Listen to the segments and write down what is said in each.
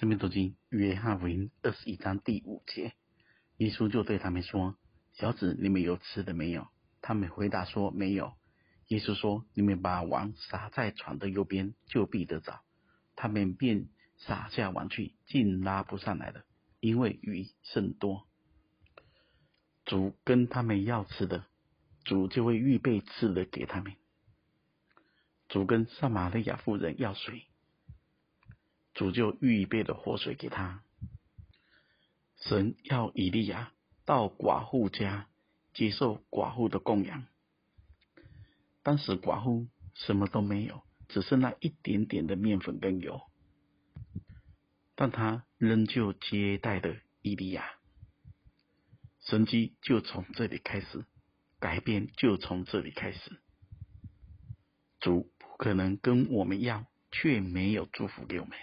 生命读经约翰福音二十一章第五节，耶稣就对他们说：“小子，你们有吃的没有？”他们回答说：“没有。”耶稣说：“你们把网撒在船的右边，就必得着。”他们便撒下网去，竟拉不上来了，因为鱼甚多。主跟他们要吃的，主就会预备吃的给他们。主跟撒玛利亚妇人要水。主就预备了活水给他。神要以利亚到寡妇家接受寡妇的供养。当时寡妇什么都没有，只剩那一点点的面粉跟油，但他仍旧接待了以利亚。神迹就从这里开始，改变就从这里开始。主不可能跟我们要，却没有祝福给我们。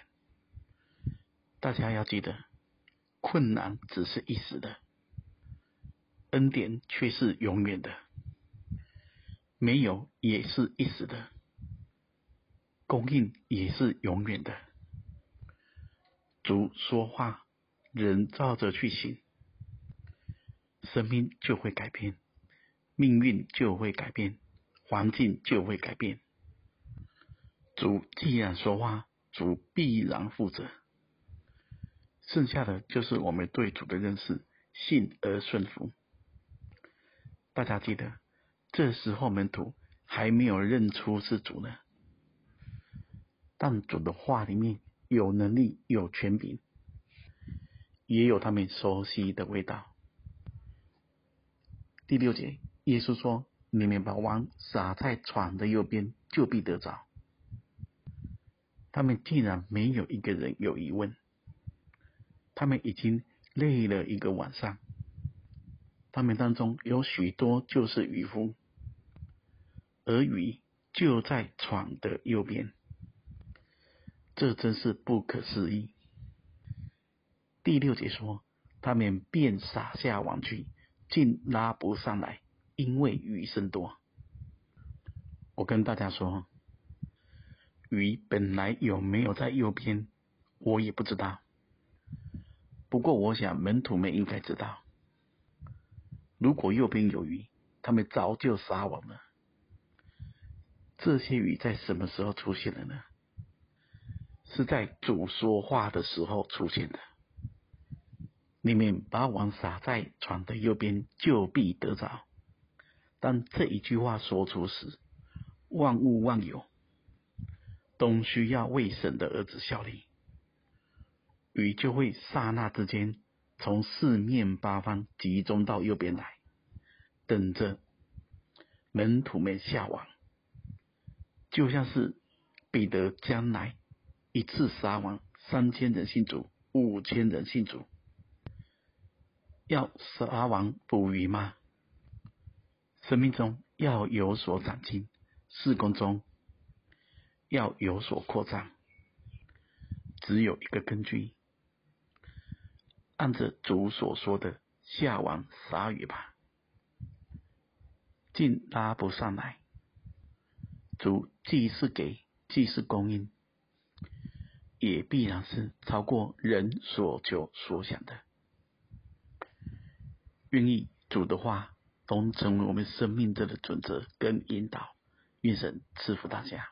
大家要记得，困难只是一时的，恩典却是永远的。没有也是一时的，供应也是永远的。主说话，人照着去行，生命就会改变，命运就会改变，环境就会改变。主既然说话，主必然负责。剩下的就是我们对主的认识，信而顺服。大家记得，这时候门徒还没有认出是主呢，但主的话里面有能力、有权柄，也有他们熟悉的味道。第六节，耶稣说：“你们把网撒在船的右边，就必得着。”他们竟然没有一个人有疑问。他们已经累了一个晚上，他们当中有许多就是渔夫，而鱼就在船的右边，这真是不可思议。第六节说，他们便撒下网去，竟拉不上来，因为鱼甚多。我跟大家说，鱼本来有没有在右边，我也不知道。不过，我想门徒们应该知道，如果右边有鱼，他们早就撒网了。这些鱼在什么时候出现的呢？是在主说话的时候出现的。你们把网撒在船的右边，就必得着。当这一句话说出时，万物万有都需要为神的儿子效力。鱼就会刹那之间从四面八方集中到右边来，等着门徒们下网，就像是彼得将来一次杀完，三千人信主，五千人信主，要杀网捕鱼吗？生命中要有所长进，事工中要有所扩张，只有一个根据。按着主所说的下网撒鱼吧，竟拉不上来。主既是给，既是供应，也必然是超过人所求所想的。愿意主的话都成为我们生命中的准则跟引导，愿神赐福大家。